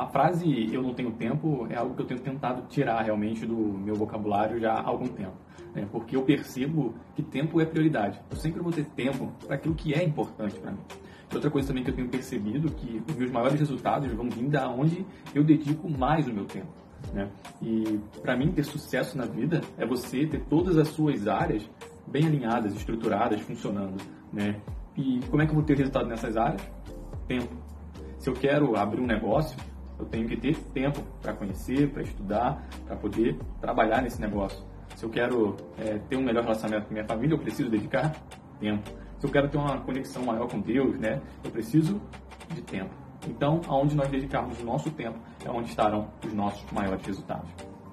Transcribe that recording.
A frase eu não tenho tempo é algo que eu tenho tentado tirar realmente do meu vocabulário já há algum tempo. Né? Porque eu percebo que tempo é prioridade. Eu sempre vou ter tempo para aquilo que é importante para mim. Outra coisa também que eu tenho percebido que os meus maiores resultados vão vir da onde eu dedico mais o meu tempo. Né? E para mim ter sucesso na vida é você ter todas as suas áreas bem alinhadas, estruturadas, funcionando. Né? E como é que eu vou ter resultado nessas áreas? Tempo. Se eu quero abrir um negócio, eu tenho que ter tempo para conhecer, para estudar, para poder trabalhar nesse negócio. Se eu quero é, ter um melhor relacionamento com minha família, eu preciso dedicar tempo. Se eu quero ter uma conexão maior com Deus, né, eu preciso de tempo. Então, aonde nós dedicarmos o nosso tempo é onde estarão os nossos maiores resultados.